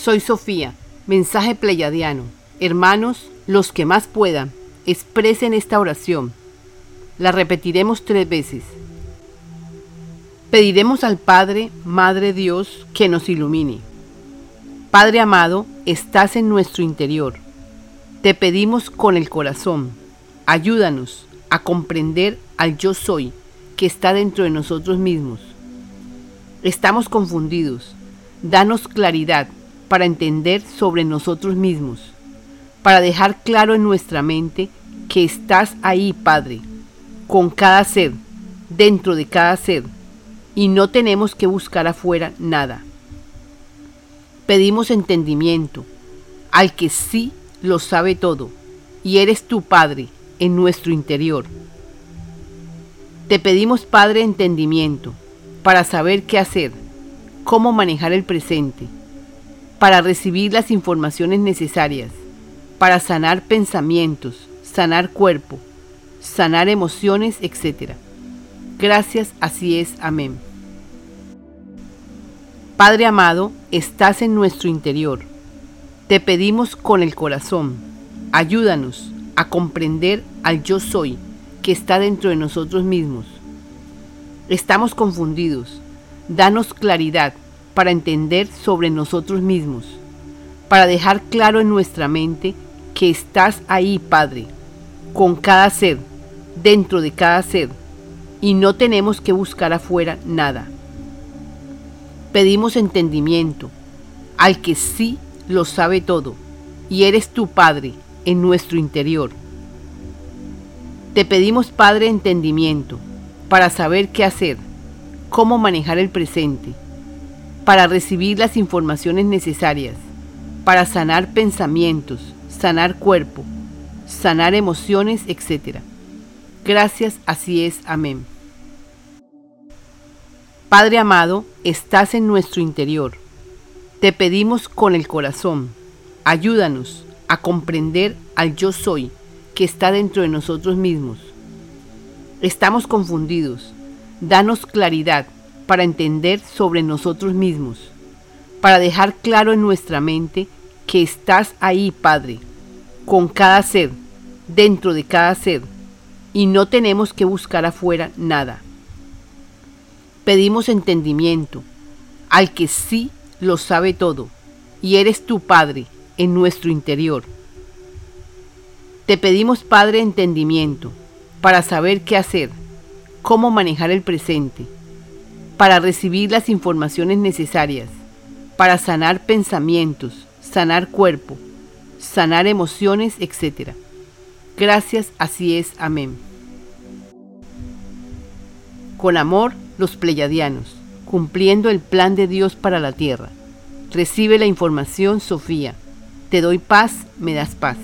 Soy Sofía, mensaje pleyadiano. Hermanos, los que más puedan, expresen esta oración. La repetiremos tres veces. Pediremos al Padre, Madre Dios, que nos ilumine. Padre amado, estás en nuestro interior. Te pedimos con el corazón. Ayúdanos a comprender al yo soy que está dentro de nosotros mismos. Estamos confundidos. Danos claridad para entender sobre nosotros mismos, para dejar claro en nuestra mente que estás ahí, Padre, con cada ser, dentro de cada ser, y no tenemos que buscar afuera nada. Pedimos entendimiento al que sí lo sabe todo, y eres tu Padre en nuestro interior. Te pedimos, Padre, entendimiento para saber qué hacer, cómo manejar el presente, para recibir las informaciones necesarias, para sanar pensamientos, sanar cuerpo, sanar emociones, etc. Gracias, así es. Amén. Padre amado, estás en nuestro interior. Te pedimos con el corazón, ayúdanos a comprender al yo soy que está dentro de nosotros mismos. Estamos confundidos. Danos claridad para entender sobre nosotros mismos, para dejar claro en nuestra mente que estás ahí, Padre, con cada ser, dentro de cada ser, y no tenemos que buscar afuera nada. Pedimos entendimiento al que sí lo sabe todo, y eres tu Padre en nuestro interior. Te pedimos, Padre, entendimiento para saber qué hacer, cómo manejar el presente, para recibir las informaciones necesarias, para sanar pensamientos, sanar cuerpo, sanar emociones, etc. Gracias, así es. Amén. Padre amado, estás en nuestro interior. Te pedimos con el corazón, ayúdanos a comprender al yo soy que está dentro de nosotros mismos. Estamos confundidos. Danos claridad para entender sobre nosotros mismos, para dejar claro en nuestra mente que estás ahí, Padre, con cada ser, dentro de cada ser, y no tenemos que buscar afuera nada. Pedimos entendimiento al que sí lo sabe todo, y eres tu Padre en nuestro interior. Te pedimos, Padre, entendimiento para saber qué hacer, cómo manejar el presente, para recibir las informaciones necesarias, para sanar pensamientos, sanar cuerpo, sanar emociones, etc. Gracias, así es. Amén. Con amor, los pleyadianos, cumpliendo el plan de Dios para la tierra. Recibe la información, Sofía. Te doy paz, me das paz.